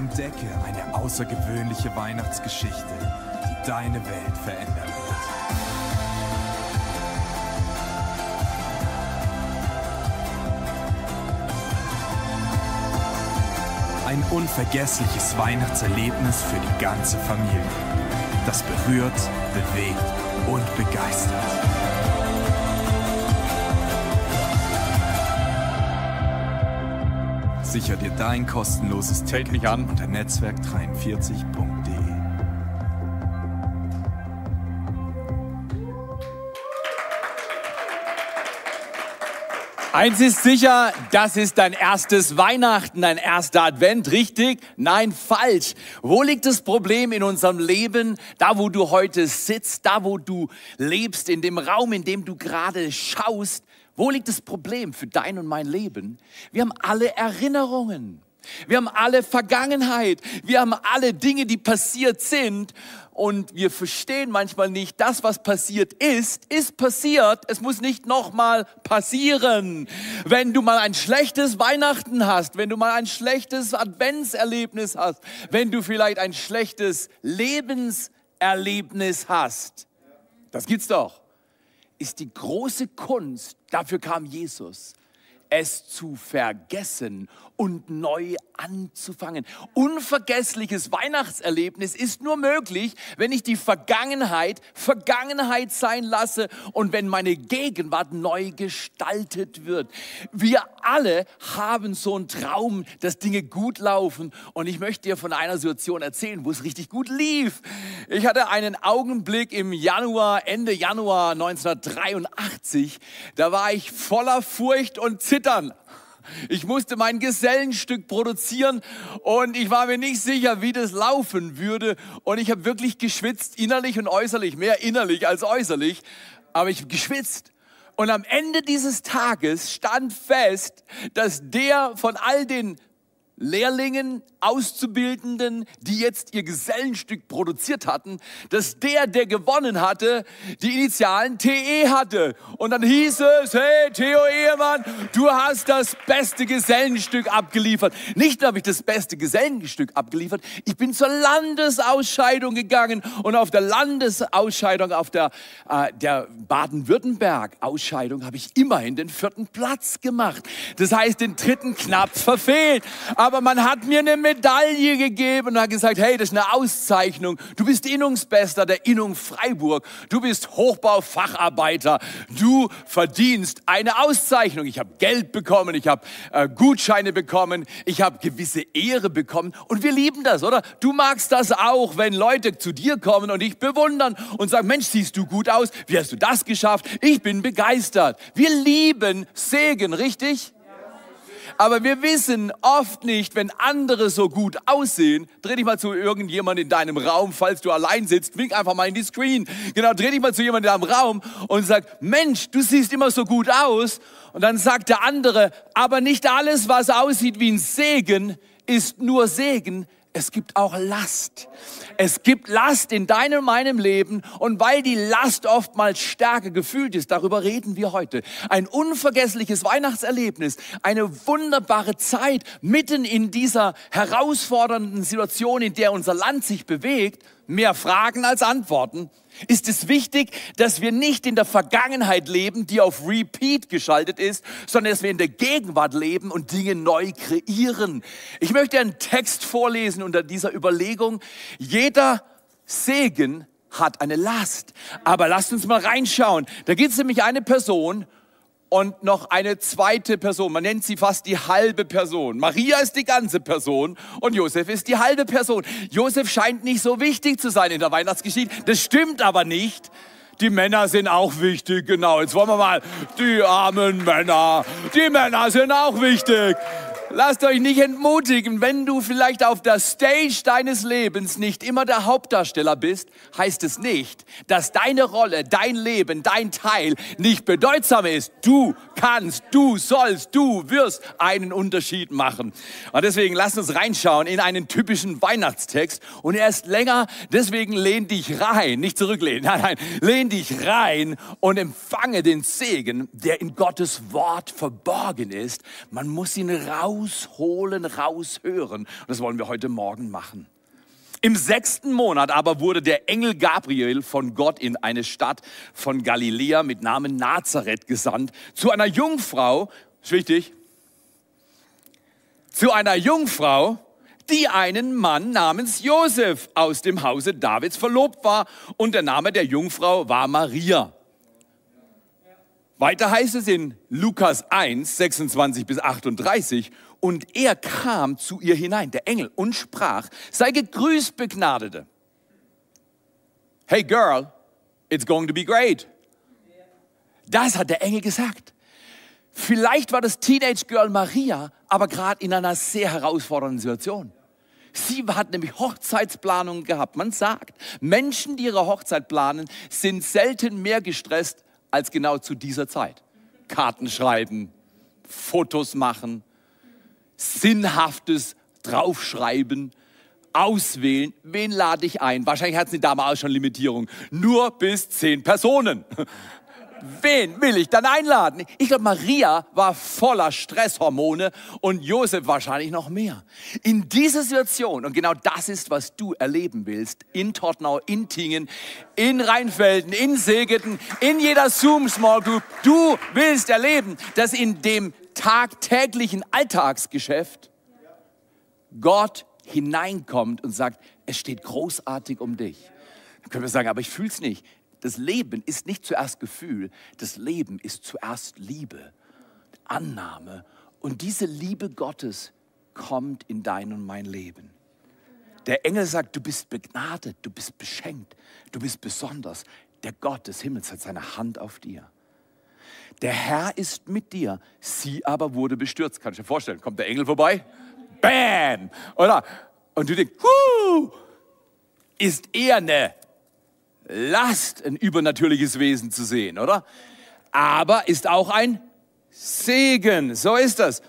Entdecke eine außergewöhnliche Weihnachtsgeschichte, die deine Welt verändern wird. Ein unvergessliches Weihnachtserlebnis für die ganze Familie. Das berührt, bewegt und begeistert. Sicher dir dein kostenloses Ticket mich an. unter netzwerk43.de. Eins ist sicher, das ist dein erstes Weihnachten, dein erster Advent, richtig? Nein, falsch. Wo liegt das Problem in unserem Leben? Da, wo du heute sitzt, da, wo du lebst, in dem Raum, in dem du gerade schaust. Wo liegt das Problem für dein und mein Leben? Wir haben alle Erinnerungen. Wir haben alle Vergangenheit. Wir haben alle Dinge, die passiert sind. Und wir verstehen manchmal nicht, das, was passiert ist, ist passiert. Es muss nicht nochmal passieren. Wenn du mal ein schlechtes Weihnachten hast, wenn du mal ein schlechtes Adventserlebnis hast, wenn du vielleicht ein schlechtes Lebenserlebnis hast, das gibt's doch, ist die große Kunst, dafür kam Jesus, es zu vergessen und neu anzufangen. Unvergessliches Weihnachtserlebnis ist nur möglich, wenn ich die Vergangenheit Vergangenheit sein lasse und wenn meine Gegenwart neu gestaltet wird. Wir alle haben so einen Traum, dass Dinge gut laufen und ich möchte dir von einer Situation erzählen, wo es richtig gut lief. Ich hatte einen Augenblick im Januar, Ende Januar 1983, da war ich voller Furcht und Zittern. Ich musste mein Gesellenstück produzieren und ich war mir nicht sicher, wie das laufen würde. Und ich habe wirklich geschwitzt, innerlich und äußerlich, mehr innerlich als äußerlich, aber ich geschwitzt. Und am Ende dieses Tages stand fest, dass der von all den Lehrlingen, Auszubildenden, die jetzt ihr Gesellenstück produziert hatten, dass der, der gewonnen hatte, die Initialen TE hatte. Und dann hieß es, hey Theo Ehemann, du hast das beste Gesellenstück abgeliefert. Nicht nur habe ich das beste Gesellenstück abgeliefert, ich bin zur Landesausscheidung gegangen und auf der Landesausscheidung, auf der, äh, der Baden-Württemberg-Ausscheidung habe ich immerhin den vierten Platz gemacht. Das heißt, den dritten knapp verfehlt. Aber man hat mir eine Medaille gegeben und hat gesagt, hey, das ist eine Auszeichnung. Du bist Innungsbester der Innung Freiburg. Du bist Hochbaufacharbeiter. Du verdienst eine Auszeichnung. Ich habe Geld bekommen, ich habe äh, Gutscheine bekommen, ich habe gewisse Ehre bekommen. Und wir lieben das, oder? Du magst das auch, wenn Leute zu dir kommen und dich bewundern und sagen, Mensch, siehst du gut aus. Wie hast du das geschafft? Ich bin begeistert. Wir lieben Segen, richtig? Aber wir wissen oft nicht, wenn andere so gut aussehen, dreh dich mal zu irgendjemand in deinem Raum, falls du allein sitzt, wink einfach mal in die Screen. Genau, dreh dich mal zu jemandem in deinem Raum und sag, Mensch, du siehst immer so gut aus. Und dann sagt der andere, aber nicht alles, was aussieht wie ein Segen, ist nur Segen es gibt auch Last. Es gibt Last in deinem meinem Leben und weil die Last oftmals stärker gefühlt ist, darüber reden wir heute. Ein unvergessliches Weihnachtserlebnis, eine wunderbare Zeit mitten in dieser herausfordernden Situation, in der unser Land sich bewegt. Mehr Fragen als Antworten ist es wichtig, dass wir nicht in der Vergangenheit leben, die auf Repeat geschaltet ist, sondern dass wir in der Gegenwart leben und Dinge neu kreieren. Ich möchte einen Text vorlesen unter dieser Überlegung. Jeder Segen hat eine Last. Aber lasst uns mal reinschauen. Da gibt es nämlich eine Person und noch eine zweite Person. Man nennt sie fast die halbe Person. Maria ist die ganze Person und Josef ist die halbe Person. Josef scheint nicht so wichtig zu sein in der Weihnachtsgeschichte. Das stimmt aber nicht. Die Männer sind auch wichtig, genau. Jetzt wollen wir mal, die armen Männer, die Männer sind auch wichtig. Lasst euch nicht entmutigen, wenn du vielleicht auf der Stage deines Lebens nicht immer der Hauptdarsteller bist, heißt es nicht, dass deine Rolle, dein Leben, dein Teil nicht bedeutsam ist. Du kannst, du sollst, du wirst einen Unterschied machen. Und deswegen lass uns reinschauen in einen typischen Weihnachtstext und er ist länger, deswegen lehn dich rein, nicht zurücklehnen, nein, nein, lehn dich rein und empfange den Segen, der in Gottes Wort verborgen ist. Man muss ihn raus rausholen, raushören. Und das wollen wir heute Morgen machen. Im sechsten Monat aber wurde der Engel Gabriel von Gott in eine Stadt von Galiläa mit Namen Nazareth gesandt, zu einer Jungfrau, ist wichtig, zu einer Jungfrau, die einen Mann namens Josef aus dem Hause Davids verlobt war und der Name der Jungfrau war Maria. Weiter heißt es in Lukas 1, 26 bis 38, und er kam zu ihr hinein, der Engel, und sprach, sei gegrüßt, Begnadete. Hey girl, it's going to be great. Das hat der Engel gesagt. Vielleicht war das Teenage Girl Maria aber gerade in einer sehr herausfordernden Situation. Sie hat nämlich Hochzeitsplanungen gehabt. Man sagt, Menschen, die ihre Hochzeit planen, sind selten mehr gestresst als genau zu dieser Zeit. Karten schreiben, Fotos machen, Sinnhaftes draufschreiben, auswählen, wen lade ich ein. Wahrscheinlich hatten sie damals schon Limitierung. Nur bis zehn Personen. Wen will ich dann einladen? Ich glaube, Maria war voller Stresshormone und Josef wahrscheinlich noch mehr. In dieser Situation, und genau das ist, was du erleben willst, in Tottenau, in Tingen, in Rheinfelden, in Segeten, in jeder Zoom Small Group, du willst erleben, dass in dem tagtäglichen Alltagsgeschäft Gott hineinkommt und sagt, es steht großartig um dich. Dann können wir sagen, aber ich fühle es nicht das Leben ist nicht zuerst Gefühl, das Leben ist zuerst Liebe, Annahme. Und diese Liebe Gottes kommt in dein und mein Leben. Der Engel sagt, du bist begnadet, du bist beschenkt, du bist besonders. Der Gott des Himmels hat seine Hand auf dir. Der Herr ist mit dir, sie aber wurde bestürzt. Kannst du dir vorstellen, kommt der Engel vorbei? Bam! Oder? Und du denkst, huh, ist er eine Last, ein übernatürliches Wesen zu sehen, oder? Aber ist auch ein Segen. So ist das.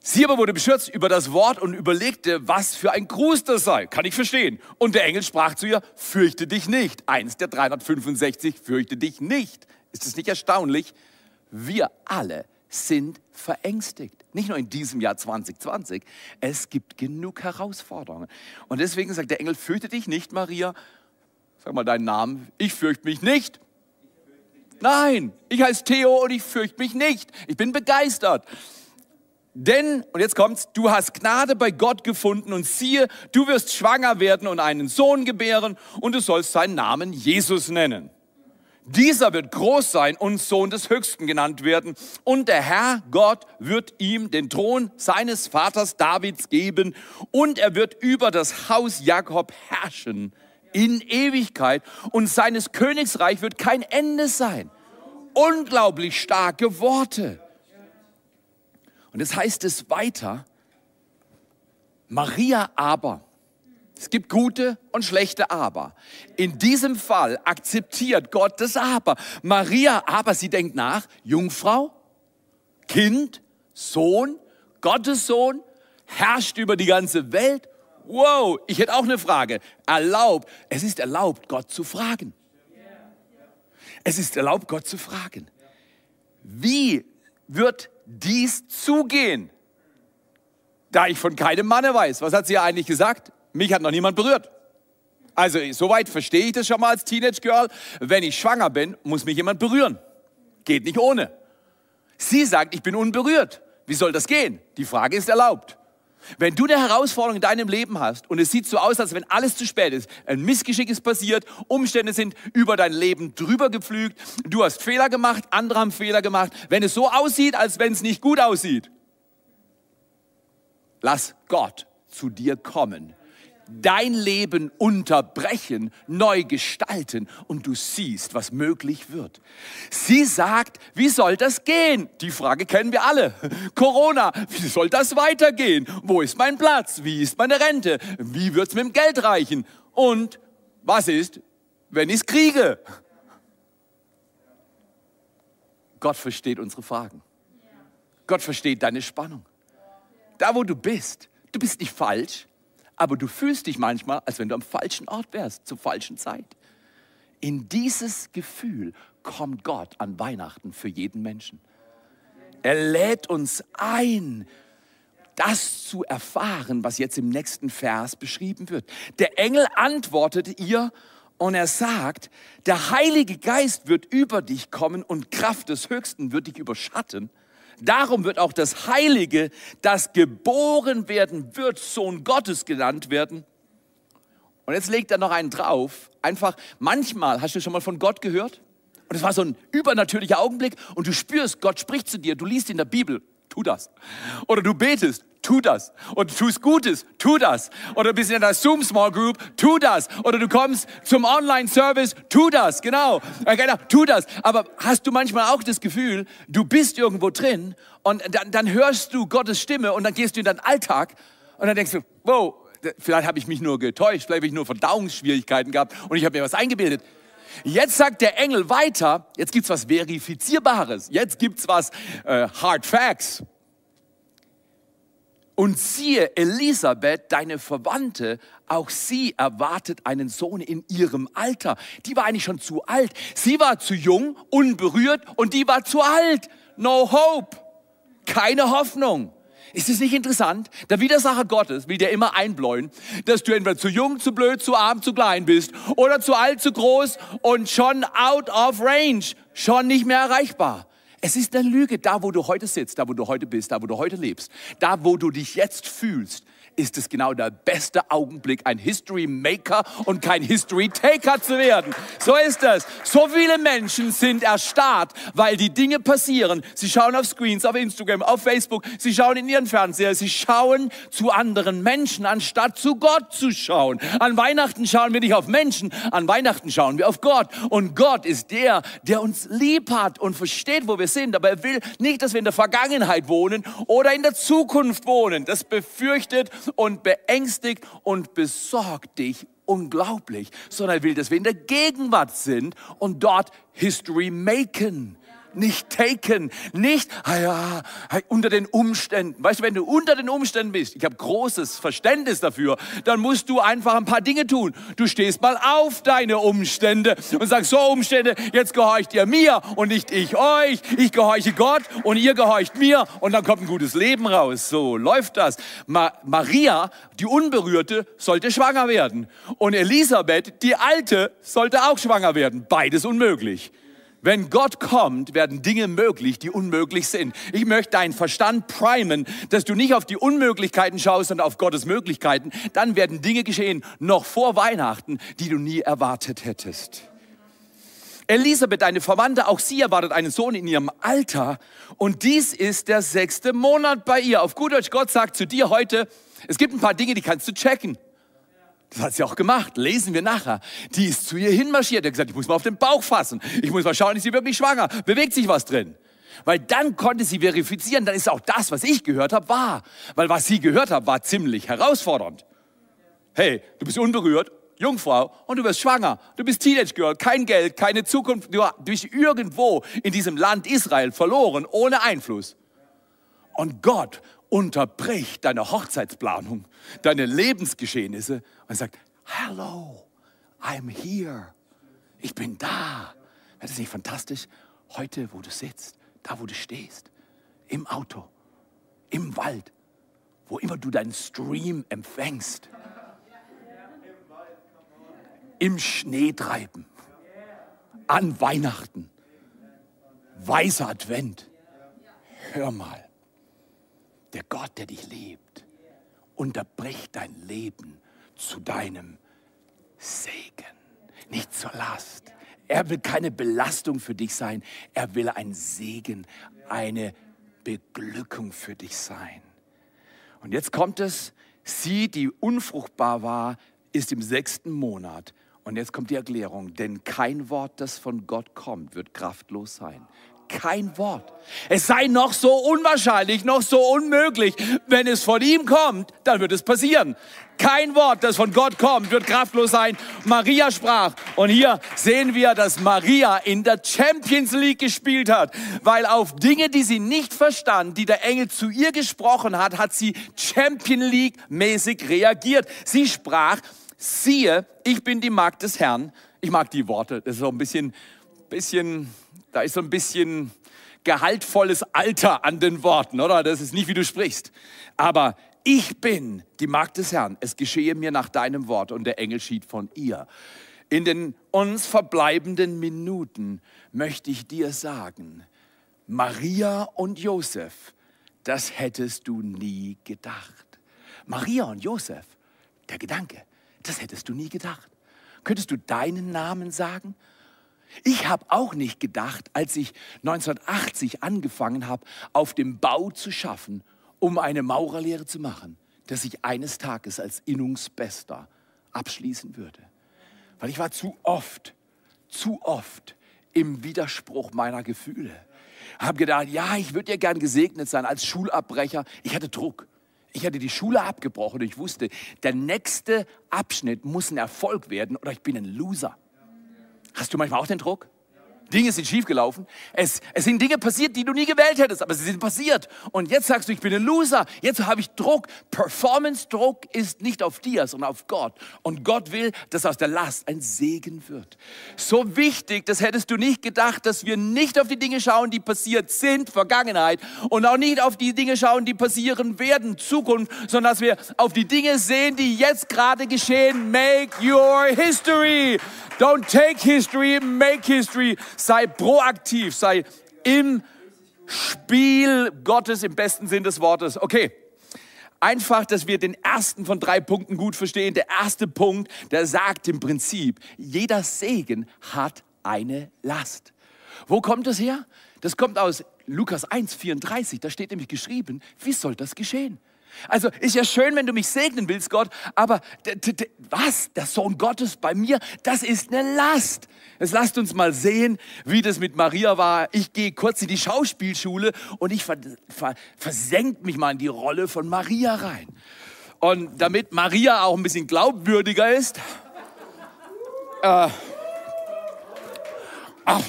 Sie aber wurde beschürzt über das Wort und überlegte, was für ein Gruß das sei. Kann ich verstehen. Und der Engel sprach zu ihr, fürchte dich nicht. Eins der 365, fürchte dich nicht. Ist es nicht erstaunlich? Wir alle sind verängstigt. Nicht nur in diesem Jahr 2020. Es gibt genug Herausforderungen. Und deswegen sagt der Engel, fürchte dich nicht, Maria, Sag mal deinen Namen. Ich fürchte mich nicht. Nein, ich heiße Theo und ich fürchte mich nicht. Ich bin begeistert. Denn, und jetzt kommt's, du hast Gnade bei Gott gefunden und siehe, du wirst schwanger werden und einen Sohn gebären und du sollst seinen Namen Jesus nennen. Dieser wird groß sein und Sohn des Höchsten genannt werden. Und der Herr Gott wird ihm den Thron seines Vaters Davids geben und er wird über das Haus Jakob herrschen in Ewigkeit und seines Königsreich wird kein Ende sein. Unglaublich starke Worte. Und es heißt es weiter, Maria aber, es gibt gute und schlechte Aber. In diesem Fall akzeptiert Gott das Aber. Maria aber, sie denkt nach, Jungfrau, Kind, Sohn, Gottes Sohn, herrscht über die ganze Welt wow, ich hätte auch eine Frage. Erlaubt, es ist erlaubt, Gott zu fragen. Es ist erlaubt, Gott zu fragen. Wie wird dies zugehen? Da ich von keinem Manne weiß. Was hat sie eigentlich gesagt? Mich hat noch niemand berührt. Also, soweit verstehe ich das schon mal als Teenage Girl. Wenn ich schwanger bin, muss mich jemand berühren. Geht nicht ohne. Sie sagt, ich bin unberührt. Wie soll das gehen? Die Frage ist erlaubt. Wenn du eine Herausforderung in deinem Leben hast und es sieht so aus, als wenn alles zu spät ist, ein Missgeschick ist passiert, Umstände sind über dein Leben drüber gepflügt, du hast Fehler gemacht, andere haben Fehler gemacht, wenn es so aussieht, als wenn es nicht gut aussieht, lass Gott zu dir kommen dein Leben unterbrechen, neu gestalten und du siehst, was möglich wird. Sie sagt, wie soll das gehen? Die Frage kennen wir alle. Corona, wie soll das weitergehen? Wo ist mein Platz? Wie ist meine Rente? Wie wird's mit dem Geld reichen? Und was ist, wenn ich es kriege? Gott versteht unsere Fragen. Gott versteht deine Spannung. Da, wo du bist, du bist nicht falsch, aber du fühlst dich manchmal, als wenn du am falschen Ort wärst, zur falschen Zeit. In dieses Gefühl kommt Gott an Weihnachten für jeden Menschen. Er lädt uns ein. das zu erfahren, was jetzt im nächsten Vers beschrieben wird. Der Engel antwortete ihr und er sagt, der Heilige Geist wird über dich kommen und Kraft des Höchsten wird dich überschatten. Darum wird auch das Heilige, das geboren werden wird, Sohn Gottes genannt werden. Und jetzt legt er noch einen drauf. Einfach, manchmal, hast du schon mal von Gott gehört? Und es war so ein übernatürlicher Augenblick und du spürst, Gott spricht zu dir, du liest in der Bibel, tu das. Oder du betest, tu das. Oder du tust Gutes, tu das. Oder bist in einer Zoom Small Group, tu das. Oder du kommst zum Online Service, tu das. Genau. genau, tu das. Aber hast du manchmal auch das Gefühl, du bist irgendwo drin und dann, dann hörst du Gottes Stimme und dann gehst du in deinen Alltag und dann denkst du, wow, vielleicht habe ich mich nur getäuscht, vielleicht habe ich nur Verdauungsschwierigkeiten gehabt und ich habe mir was eingebildet. Jetzt sagt der Engel weiter, jetzt gibt es was Verifizierbares, jetzt gibt es was äh, Hard Facts. Und siehe, Elisabeth, deine Verwandte, auch sie erwartet einen Sohn in ihrem Alter. Die war eigentlich schon zu alt. Sie war zu jung, unberührt und die war zu alt. No hope. Keine Hoffnung. Ist es nicht interessant? Der Widersacher Gottes will dir immer einbläuen, dass du entweder zu jung, zu blöd, zu arm, zu klein bist oder zu alt, zu groß und schon out of range, schon nicht mehr erreichbar. Es ist eine Lüge, da wo du heute sitzt, da wo du heute bist, da wo du heute lebst, da wo du dich jetzt fühlst, ist es genau der beste Augenblick, ein History Maker und kein History Taker zu werden. So ist es. So viele Menschen sind erstarrt, weil die Dinge passieren. Sie schauen auf Screens, auf Instagram, auf Facebook, sie schauen in ihren Fernseher, sie schauen zu anderen Menschen, anstatt zu Gott zu schauen. An Weihnachten schauen wir nicht auf Menschen, an Weihnachten schauen wir auf Gott. Und Gott ist der, der uns lieb hat und versteht, wo wir sind. Aber er will nicht, dass wir in der Vergangenheit wohnen oder in der Zukunft wohnen. Das befürchtet und beängstigt und besorgt dich unglaublich, sondern er will, dass wir in der Gegenwart sind und dort History machen nicht taken, nicht ah ja, unter den Umständen. Weißt du, wenn du unter den Umständen bist, ich habe großes Verständnis dafür, dann musst du einfach ein paar Dinge tun. Du stehst mal auf deine Umstände und sagst, so Umstände, jetzt gehorcht ihr mir und nicht ich euch. Ich gehorche Gott und ihr gehorcht mir und dann kommt ein gutes Leben raus. So läuft das. Ma Maria, die Unberührte, sollte schwanger werden und Elisabeth, die Alte, sollte auch schwanger werden. Beides unmöglich. Wenn Gott kommt, werden Dinge möglich, die unmöglich sind. Ich möchte deinen Verstand primen, dass du nicht auf die Unmöglichkeiten schaust, sondern auf Gottes Möglichkeiten. Dann werden Dinge geschehen, noch vor Weihnachten, die du nie erwartet hättest. Elisabeth, deine Verwandte, auch sie erwartet einen Sohn in ihrem Alter. Und dies ist der sechste Monat bei ihr. Auf gut Deutsch, Gott sagt zu dir heute, es gibt ein paar Dinge, die kannst du checken. Das hat sie auch gemacht, lesen wir nachher. Die ist zu ihr hinmarschiert, er hat gesagt, ich muss mal auf den Bauch fassen. Ich muss mal schauen, ist sie wirklich schwanger? Bewegt sich was drin? Weil dann konnte sie verifizieren, dann ist auch das, was ich gehört habe, wahr. Weil was sie gehört hat, war ziemlich herausfordernd. Hey, du bist unberührt, Jungfrau, und du wirst schwanger. Du bist Teenage Girl, kein Geld, keine Zukunft. Du bist irgendwo in diesem Land Israel verloren, ohne Einfluss. Und Gott unterbricht deine Hochzeitsplanung, deine Lebensgeschehnisse und sagt, Hello, I'm here. Ich bin da. Das ist nicht fantastisch? Heute, wo du sitzt, da, wo du stehst, im Auto, im Wald, wo immer du deinen Stream empfängst, im Schneetreiben, an Weihnachten, weißer Advent. Hör mal, der Gott, der dich liebt, unterbricht dein Leben zu deinem Segen, nicht zur Last. Er will keine Belastung für dich sein, er will ein Segen, eine Beglückung für dich sein. Und jetzt kommt es, sie, die unfruchtbar war, ist im sechsten Monat. Und jetzt kommt die Erklärung, denn kein Wort, das von Gott kommt, wird kraftlos sein kein Wort. Es sei noch so unwahrscheinlich, noch so unmöglich. Wenn es von ihm kommt, dann wird es passieren. Kein Wort, das von Gott kommt, wird kraftlos sein. Maria sprach. Und hier sehen wir, dass Maria in der Champions League gespielt hat, weil auf Dinge, die sie nicht verstand, die der Engel zu ihr gesprochen hat, hat sie Champion League mäßig reagiert. Sie sprach, siehe, ich bin die Magd des Herrn. Ich mag die Worte. Das ist so ein bisschen, bisschen da ist so ein bisschen gehaltvolles Alter an den Worten, oder? Das ist nicht, wie du sprichst. Aber ich bin die Magd des Herrn. Es geschehe mir nach deinem Wort. Und der Engel schied von ihr. In den uns verbleibenden Minuten möchte ich dir sagen, Maria und Josef, das hättest du nie gedacht. Maria und Josef, der Gedanke, das hättest du nie gedacht. Könntest du deinen Namen sagen? Ich habe auch nicht gedacht, als ich 1980 angefangen habe, auf dem Bau zu schaffen, um eine Maurerlehre zu machen, dass ich eines Tages als Innungsbester abschließen würde. Weil ich war zu oft, zu oft im Widerspruch meiner Gefühle. Habe gedacht, ja, ich würde ja gern gesegnet sein als Schulabbrecher. Ich hatte Druck. Ich hatte die Schule abgebrochen und ich wusste, der nächste Abschnitt muss ein Erfolg werden oder ich bin ein Loser. Hast du manchmal auch den Druck? Dinge sind schiefgelaufen. Es, es sind Dinge passiert, die du nie gewählt hättest, aber sie sind passiert. Und jetzt sagst du, ich bin ein Loser. Jetzt habe ich Druck. Performance-Druck ist nicht auf dir, sondern auf Gott. Und Gott will, dass aus der Last ein Segen wird. So wichtig, das hättest du nicht gedacht, dass wir nicht auf die Dinge schauen, die passiert sind, Vergangenheit, und auch nicht auf die Dinge schauen, die passieren werden, Zukunft, sondern dass wir auf die Dinge sehen, die jetzt gerade geschehen. Make your history. Don't take history, make history. Sei proaktiv, sei im Spiel Gottes im besten Sinn des Wortes. Okay. Einfach, dass wir den ersten von drei Punkten gut verstehen. Der erste Punkt, der sagt im Prinzip, jeder Segen hat eine Last. Wo kommt das her? Das kommt aus Lukas 1, 34. Da steht nämlich geschrieben, wie soll das geschehen? Also ist ja schön, wenn du mich segnen willst, Gott, aber was? Der Sohn Gottes bei mir, das ist eine Last. Jetzt lasst uns mal sehen, wie das mit Maria war. Ich gehe kurz in die Schauspielschule und ich versenke mich mal in die Rolle von Maria rein. Und damit Maria auch ein bisschen glaubwürdiger ist, äh, ach,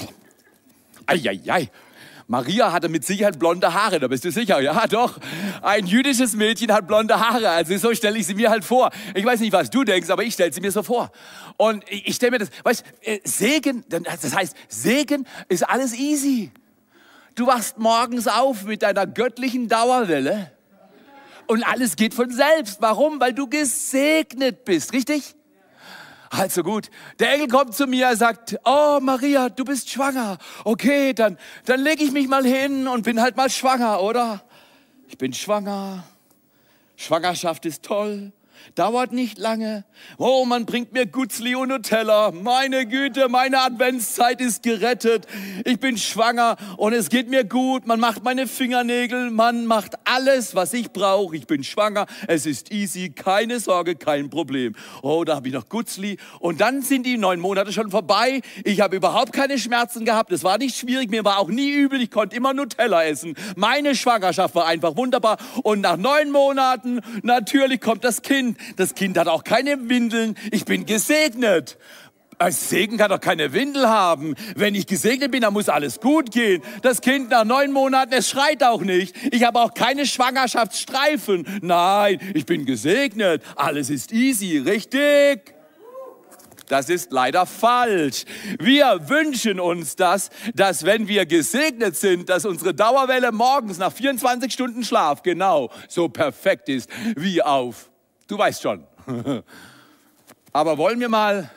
ei, ei, ei. Maria hatte mit Sicherheit blonde Haare, da bist du sicher. Ja, doch. Ein jüdisches Mädchen hat blonde Haare. Also so stelle ich sie mir halt vor. Ich weiß nicht, was du denkst, aber ich stelle sie mir so vor. Und ich stelle mir das, weißt äh, Segen, das heißt, Segen ist alles easy. Du wachst morgens auf mit deiner göttlichen Dauerwelle und alles geht von selbst. Warum? Weil du gesegnet bist, richtig? Also gut, der Engel kommt zu mir, er sagt, oh Maria, du bist schwanger. Okay, dann, dann lege ich mich mal hin und bin halt mal schwanger, oder? Ich bin schwanger. Schwangerschaft ist toll dauert nicht lange. Oh, man bringt mir Gutzli und Nutella. Meine Güte, meine Adventszeit ist gerettet. Ich bin schwanger und es geht mir gut. Man macht meine Fingernägel, man macht alles, was ich brauche. Ich bin schwanger, es ist easy, keine Sorge, kein Problem. Oh, da habe ich noch Gutzli. Und dann sind die neun Monate schon vorbei. Ich habe überhaupt keine Schmerzen gehabt. Es war nicht schwierig, mir war auch nie übel. Ich konnte immer Nutella essen. Meine Schwangerschaft war einfach wunderbar. Und nach neun Monaten, natürlich kommt das Kind. Das Kind hat auch keine Windeln. Ich bin gesegnet. Ein Segen kann doch keine Windel haben. Wenn ich gesegnet bin, dann muss alles gut gehen. Das Kind nach neun Monaten, es schreit auch nicht. Ich habe auch keine Schwangerschaftsstreifen. Nein, ich bin gesegnet. Alles ist easy, richtig? Das ist leider falsch. Wir wünschen uns das, dass wenn wir gesegnet sind, dass unsere Dauerwelle morgens nach 24 Stunden Schlaf genau so perfekt ist wie auf Du weißt schon. Aber wollen wir mal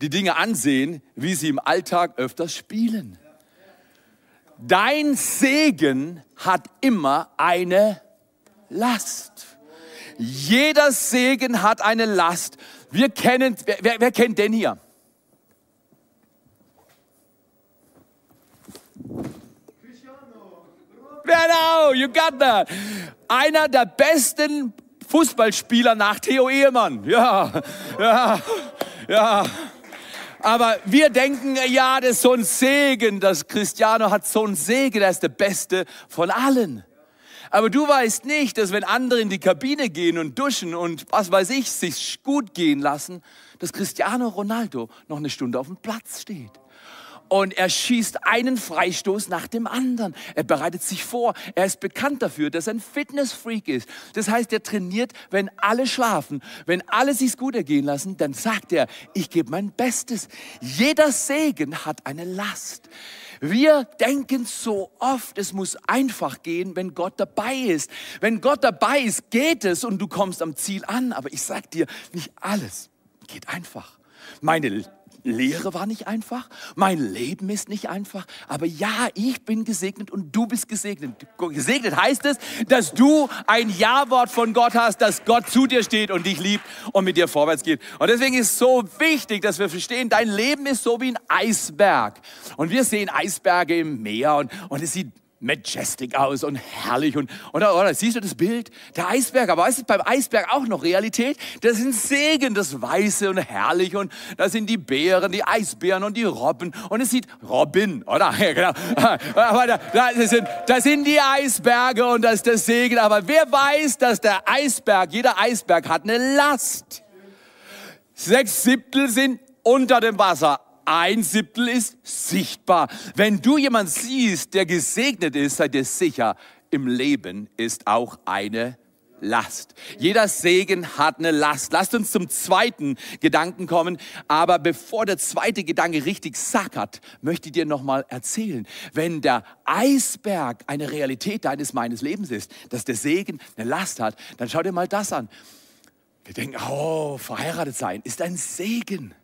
die Dinge ansehen, wie sie im Alltag öfters spielen. Dein Segen hat immer eine Last. Jeder Segen hat eine Last. Wir kennen, wer, wer, wer kennt den hier? Genau, you got that. Einer der besten Fußballspieler nach Theo Ehemann. Ja, ja, ja. Aber wir denken, ja, das ist so ein Segen, das Cristiano hat so einen Segen, er ist der Beste von allen. Aber du weißt nicht, dass wenn andere in die Kabine gehen und duschen und was weiß ich, sich gut gehen lassen, dass Cristiano Ronaldo noch eine Stunde auf dem Platz steht und er schießt einen Freistoß nach dem anderen. Er bereitet sich vor. Er ist bekannt dafür, dass er ein Fitnessfreak ist. Das heißt, er trainiert, wenn alle schlafen, wenn alle sich's gut ergehen lassen, dann sagt er, ich gebe mein Bestes. Jeder Segen hat eine Last. Wir denken so oft, es muss einfach gehen, wenn Gott dabei ist. Wenn Gott dabei ist, geht es und du kommst am Ziel an. Aber ich sag dir, nicht alles geht einfach. Meine Lehre war nicht einfach, mein Leben ist nicht einfach, aber ja, ich bin gesegnet und du bist gesegnet. Gesegnet heißt es, dass du ein Ja-Wort von Gott hast, dass Gott zu dir steht und dich liebt und mit dir vorwärts geht. Und deswegen ist es so wichtig, dass wir verstehen, dein Leben ist so wie ein Eisberg. Und wir sehen Eisberge im Meer und, und es sieht majestic aus und herrlich. Und, oder, oder siehst du das Bild? Der Eisberg. Aber weißt du, beim Eisberg auch noch Realität? Das sind Segen, das Weiße und herrlich. Und da sind die Bären, die Eisbären und die Robben. Und es sieht Robin, oder? Ja, genau. Aber da, das, sind, das sind die Eisberge und das ist der Segen. Aber wer weiß, dass der Eisberg, jeder Eisberg hat eine Last. Sechs Siebtel sind unter dem Wasser ein Siebtel ist sichtbar. Wenn du jemand siehst, der gesegnet ist, sei dir sicher, im Leben ist auch eine Last. Jeder Segen hat eine Last. Lasst uns zum zweiten Gedanken kommen. Aber bevor der zweite Gedanke richtig sackert, möchte ich dir nochmal erzählen. Wenn der Eisberg eine Realität deines meines Lebens ist, dass der Segen eine Last hat, dann schau dir mal das an. Wir denken, oh, verheiratet sein ist ein Segen.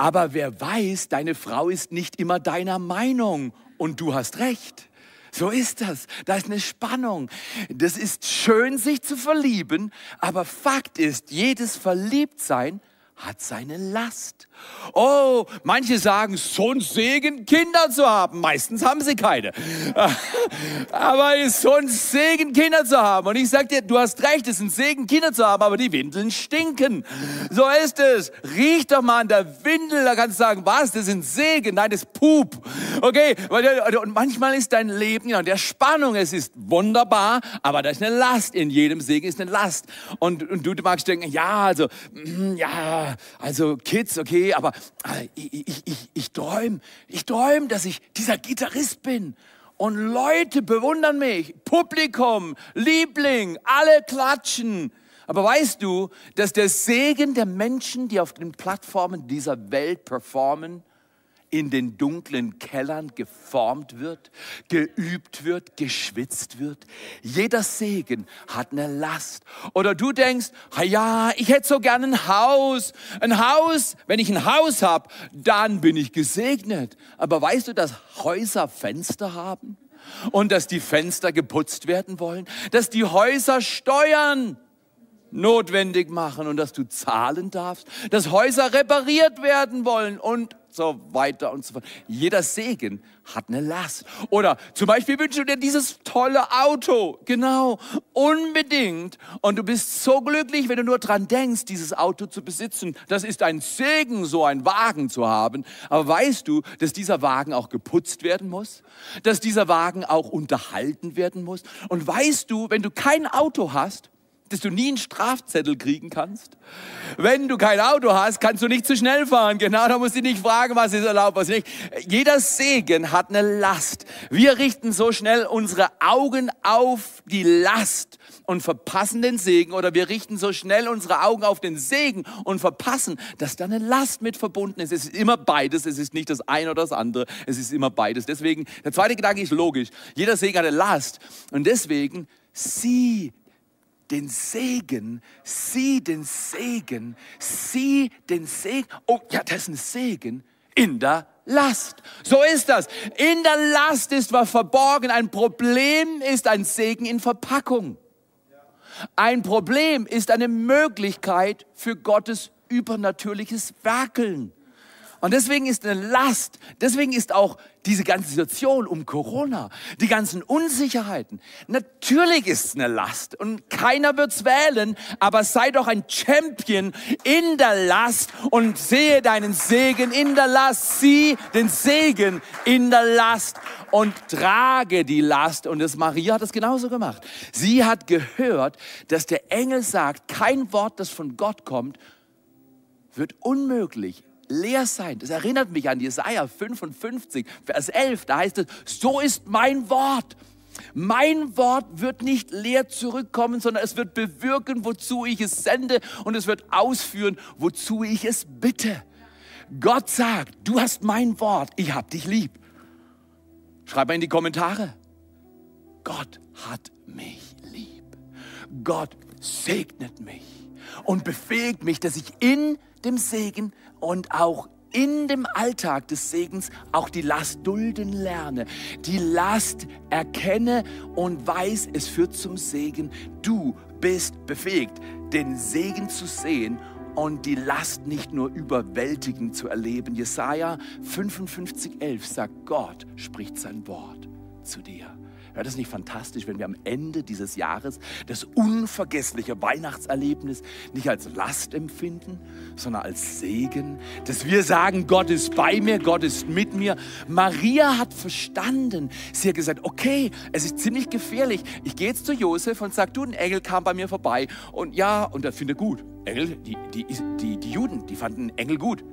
Aber wer weiß, deine Frau ist nicht immer deiner Meinung und du hast recht. So ist das. Da ist eine Spannung. Das ist schön, sich zu verlieben, aber Fakt ist, jedes Verliebtsein hat seine Last. Oh, manche sagen, so ein Segen, Kinder zu haben. Meistens haben sie keine. Aber es ist so ein Segen, Kinder zu haben. Und ich sag dir, du hast recht, es ist ein Segen, Kinder zu haben, aber die Windeln stinken. So ist es. Riech doch mal an der Windel, da kannst du sagen, was, das ist ein Segen. Nein, das ist Pup. Okay, und manchmal ist dein Leben, ja, der Spannung, es ist wunderbar, aber da ist eine Last. In jedem Segen ist eine Last. Und, und du magst denken, ja, also, mm, also Kids, okay, aber äh, ich, ich, ich träume, ich träume, dass ich dieser Gitarrist bin. Und Leute bewundern mich, Publikum, Liebling, alle klatschen. Aber weißt du, dass der Segen der Menschen, die auf den Plattformen dieser Welt performen, in den dunklen Kellern geformt wird, geübt wird, geschwitzt wird. Jeder Segen hat eine Last. Oder du denkst, ja, ich hätte so gern ein Haus. Ein Haus, wenn ich ein Haus habe, dann bin ich gesegnet. Aber weißt du, dass Häuser Fenster haben? Und dass die Fenster geputzt werden wollen? Dass die Häuser Steuern notwendig machen und dass du zahlen darfst, dass Häuser repariert werden wollen und so weiter und so fort. Jeder Segen hat eine Last. Oder zum Beispiel wünschst du dir dieses tolle Auto. Genau, unbedingt. Und du bist so glücklich, wenn du nur dran denkst, dieses Auto zu besitzen. Das ist ein Segen, so einen Wagen zu haben. Aber weißt du, dass dieser Wagen auch geputzt werden muss? Dass dieser Wagen auch unterhalten werden muss? Und weißt du, wenn du kein Auto hast, dass du nie einen Strafzettel kriegen kannst. Wenn du kein Auto hast, kannst du nicht zu schnell fahren. Genau, da musst du nicht fragen, was ist erlaubt, was nicht. Jeder Segen hat eine Last. Wir richten so schnell unsere Augen auf die Last und verpassen den Segen oder wir richten so schnell unsere Augen auf den Segen und verpassen, dass da eine Last mit verbunden ist. Es ist immer beides. Es ist nicht das eine oder das andere. Es ist immer beides. Deswegen, der zweite Gedanke ist logisch. Jeder Segen hat eine Last und deswegen sieh den Segen, sieh den Segen, sieh den Segen. Oh ja, das ist ein Segen in der Last. So ist das. In der Last ist was verborgen. Ein Problem ist ein Segen in Verpackung. Ein Problem ist eine Möglichkeit für Gottes übernatürliches Werkeln. Und deswegen ist eine Last, deswegen ist auch diese ganze Situation um Corona, die ganzen Unsicherheiten. Natürlich ist es eine Last und keiner wird's wählen, aber sei doch ein Champion in der Last und sehe deinen Segen in der Last, sieh den Segen in der Last und trage die Last. Und das Maria hat das genauso gemacht. Sie hat gehört, dass der Engel sagt, kein Wort, das von Gott kommt, wird unmöglich leer sein. Das erinnert mich an Jesaja 55, Vers 11. Da heißt es, so ist mein Wort. Mein Wort wird nicht leer zurückkommen, sondern es wird bewirken, wozu ich es sende und es wird ausführen, wozu ich es bitte. Gott sagt, du hast mein Wort, ich hab dich lieb. Schreib mal in die Kommentare. Gott hat mich lieb. Gott segnet mich und befähigt mich, dass ich in dem Segen und auch in dem Alltag des Segens auch die Last dulden lerne, die Last erkenne und weiß, es führt zum Segen. Du bist befähigt, den Segen zu sehen und die Last nicht nur überwältigend zu erleben. Jesaja 55,11 sagt, Gott spricht sein Wort zu dir. Wäre das nicht fantastisch, wenn wir am Ende dieses Jahres das unvergessliche Weihnachtserlebnis nicht als Last empfinden, sondern als Segen, dass wir sagen, Gott ist bei mir, Gott ist mit mir. Maria hat verstanden. Sie hat gesagt, okay, es ist ziemlich gefährlich. Ich gehe jetzt zu Josef und sage, du, ein Engel kam bei mir vorbei und ja, und das finde gut. Engel, die, die, die, die Juden, die fanden Engel gut.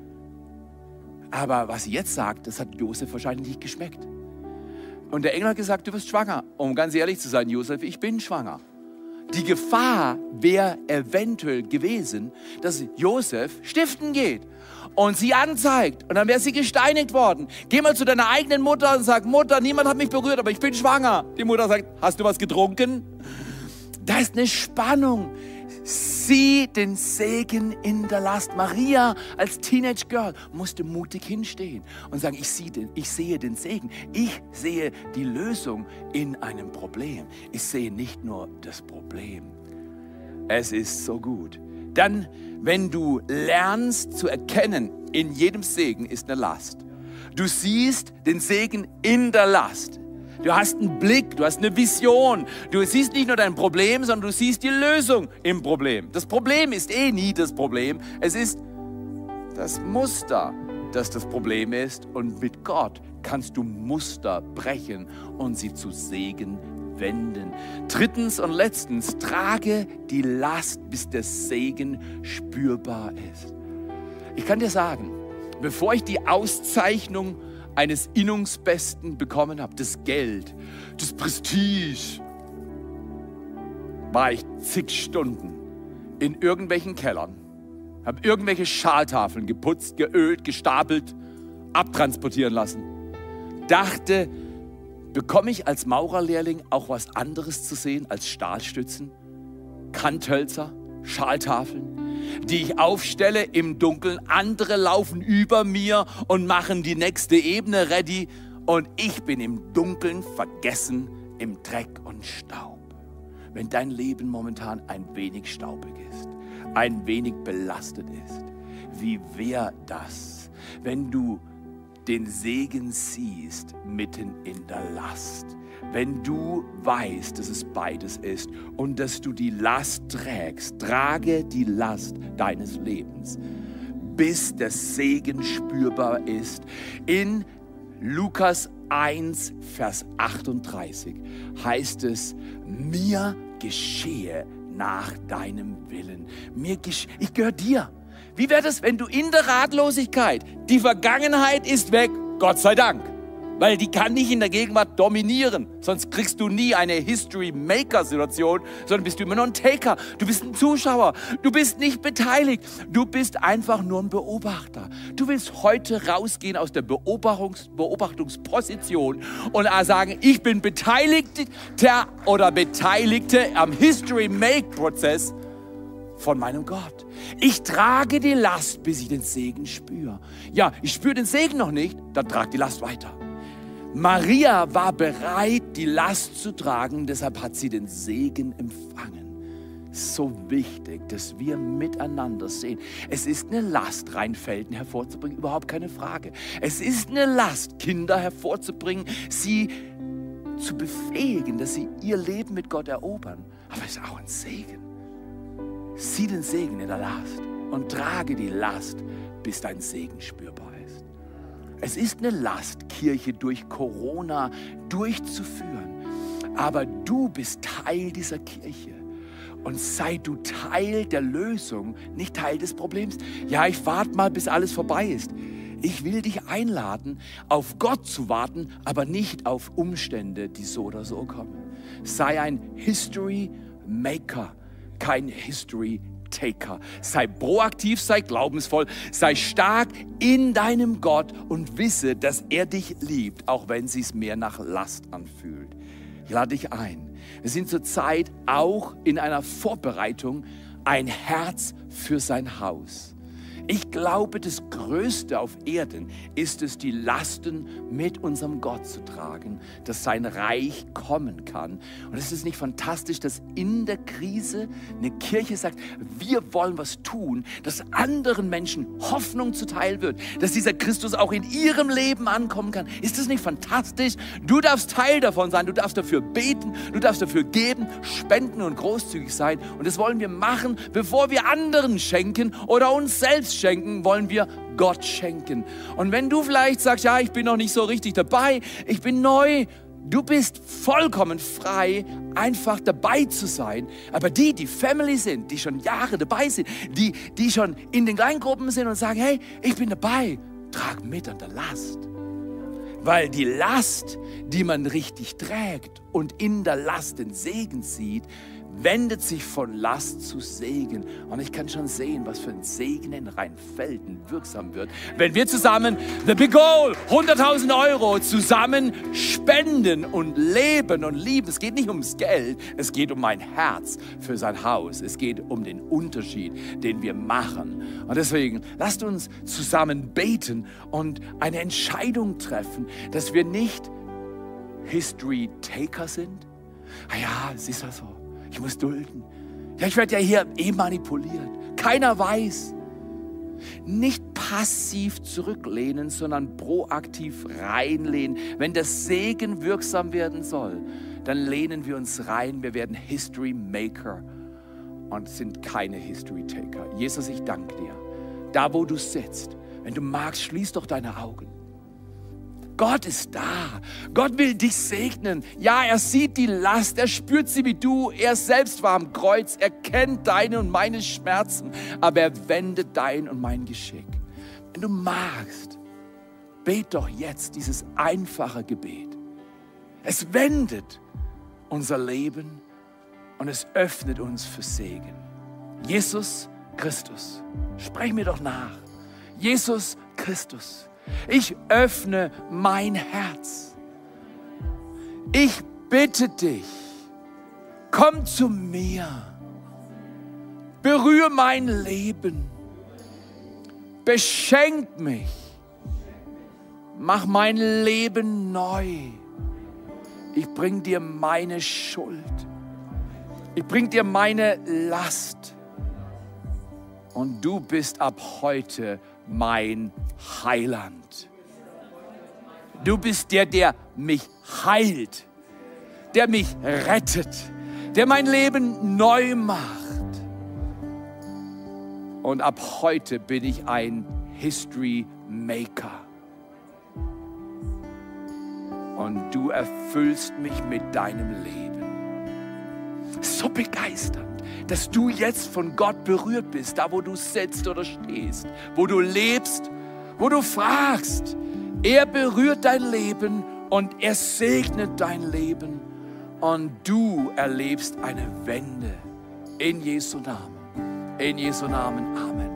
Aber was sie jetzt sagt, das hat Josef wahrscheinlich nicht geschmeckt. Und der Engel hat gesagt, du wirst schwanger. Um ganz ehrlich zu sein, Josef, ich bin schwanger. Die Gefahr wäre eventuell gewesen, dass Josef stiften geht und sie anzeigt und dann wäre sie gesteinigt worden. Geh mal zu deiner eigenen Mutter und sag, Mutter, niemand hat mich berührt, aber ich bin schwanger. Die Mutter sagt, hast du was getrunken? Da ist eine Spannung sieh den Segen in der Last. Maria als Teenage Girl musste mutig hinstehen und sagen, ich sehe, den, ich sehe den Segen. Ich sehe die Lösung in einem Problem. Ich sehe nicht nur das Problem. Es ist so gut. Dann, wenn du lernst zu erkennen, in jedem Segen ist eine Last. Du siehst den Segen in der Last. Du hast einen Blick, du hast eine Vision. Du siehst nicht nur dein Problem, sondern du siehst die Lösung im Problem. Das Problem ist eh nie das Problem. Es ist das Muster, das das Problem ist. Und mit Gott kannst du Muster brechen und sie zu Segen wenden. Drittens und letztens, trage die Last, bis der Segen spürbar ist. Ich kann dir sagen, bevor ich die Auszeichnung eines Innungsbesten bekommen habe, das Geld, das Prestige, war ich zig Stunden in irgendwelchen Kellern, habe irgendwelche Schaltafeln geputzt, geölt, gestapelt, abtransportieren lassen. Dachte, bekomme ich als Maurerlehrling auch was anderes zu sehen als Stahlstützen, Kanthölzer, Schaltafeln? Die ich aufstelle im Dunkeln. Andere laufen über mir und machen die nächste Ebene ready. Und ich bin im Dunkeln vergessen im Dreck und Staub. Wenn dein Leben momentan ein wenig staubig ist, ein wenig belastet ist, wie wäre das, wenn du den Segen siehst mitten in der Last? Wenn du weißt, dass es beides ist und dass du die Last trägst, trage die Last deines Lebens, bis der Segen spürbar ist. In Lukas 1, Vers 38 heißt es, mir geschehe nach deinem Willen. Mir ich gehöre dir. Wie wäre das, wenn du in der Ratlosigkeit, die Vergangenheit ist weg, Gott sei Dank weil die kann nicht in der Gegenwart dominieren. Sonst kriegst du nie eine History-Maker-Situation, sondern bist du immer nur ein Taker. Du bist ein Zuschauer. Du bist nicht beteiligt. Du bist einfach nur ein Beobachter. Du willst heute rausgehen aus der Beobachtungs Beobachtungsposition und sagen, ich bin Beteiligter oder Beteiligte am History-Make-Prozess von meinem Gott. Ich trage die Last, bis ich den Segen spüre. Ja, ich spüre den Segen noch nicht, dann trag die Last weiter. Maria war bereit, die Last zu tragen, deshalb hat sie den Segen empfangen. So wichtig, dass wir miteinander sehen. Es ist eine Last, Rheinfelden hervorzubringen, überhaupt keine Frage. Es ist eine Last, Kinder hervorzubringen, sie zu befähigen, dass sie ihr Leben mit Gott erobern. Aber es ist auch ein Segen. Sieh den Segen in der Last und trage die Last, bis dein Segen spürbar es ist eine Last, Kirche durch Corona durchzuführen. Aber du bist Teil dieser Kirche. Und sei du Teil der Lösung, nicht Teil des Problems. Ja, ich warte mal, bis alles vorbei ist. Ich will dich einladen, auf Gott zu warten, aber nicht auf Umstände, die so oder so kommen. Sei ein History Maker, kein History Taker. Sei proaktiv, sei glaubensvoll, sei stark in deinem Gott und wisse, dass er dich liebt, auch wenn es sich mehr nach Last anfühlt. Ich lade dich ein. Wir sind zurzeit auch in einer Vorbereitung, ein Herz für sein Haus. Ich glaube, das Größte auf Erden ist es, die Lasten mit unserem Gott zu tragen, dass sein Reich kommen kann. Und es ist nicht fantastisch, dass in der Krise eine Kirche sagt, wir wollen was tun, dass anderen Menschen Hoffnung zuteil wird, dass dieser Christus auch in ihrem Leben ankommen kann. Ist das nicht fantastisch? Du darfst Teil davon sein, du darfst dafür beten, du darfst dafür geben, spenden und großzügig sein. Und das wollen wir machen, bevor wir anderen schenken oder uns selbst schenken, wollen wir Gott schenken. Und wenn du vielleicht sagst, ja, ich bin noch nicht so richtig dabei, ich bin neu, du bist vollkommen frei, einfach dabei zu sein. Aber die, die Family sind, die schon Jahre dabei sind, die, die schon in den Kleingruppen sind und sagen, hey, ich bin dabei, trag mit an der Last. Weil die Last, die man richtig trägt und in der Last den Segen sieht, wendet sich von Last zu Segen. Und ich kann schon sehen, was für ein Segen in Rheinfelden wirksam wird, wenn wir zusammen The Big Goal, 100.000 Euro zusammen spenden und leben und lieben. Es geht nicht ums Geld, es geht um mein Herz für sein Haus. Es geht um den Unterschied, den wir machen. Und deswegen lasst uns zusammen beten und eine Entscheidung treffen, dass wir nicht History Taker sind. Ah ja, es ist ja so. Ich muss dulden. Ja, ich werde ja hier eh manipuliert. Keiner weiß. Nicht passiv zurücklehnen, sondern proaktiv reinlehnen. Wenn der Segen wirksam werden soll, dann lehnen wir uns rein. Wir werden History Maker und sind keine History Taker. Jesus, ich danke dir. Da, wo du sitzt, wenn du magst, schließ doch deine Augen. Gott ist da. Gott will dich segnen. Ja, er sieht die Last, er spürt sie wie du. Er selbst war am Kreuz, er kennt deine und meine Schmerzen, aber er wendet dein und mein Geschick. Wenn du magst, bet doch jetzt dieses einfache Gebet. Es wendet unser Leben und es öffnet uns für Segen. Jesus Christus, sprech mir doch nach. Jesus Christus. Ich öffne mein Herz. Ich bitte dich, komm zu mir. Berühre mein Leben. Beschenk mich. Mach mein Leben neu. Ich bring dir meine Schuld. Ich bring dir meine Last. Und du bist ab heute mein Heiland. Du bist der, der mich heilt, der mich rettet, der mein Leben neu macht. Und ab heute bin ich ein History Maker. Und du erfüllst mich mit deinem Leben. So begeisternd dass du jetzt von Gott berührt bist, da wo du sitzt oder stehst, wo du lebst, wo du fragst. Er berührt dein Leben und er segnet dein Leben und du erlebst eine Wende. In Jesu Namen. In Jesu Namen. Amen.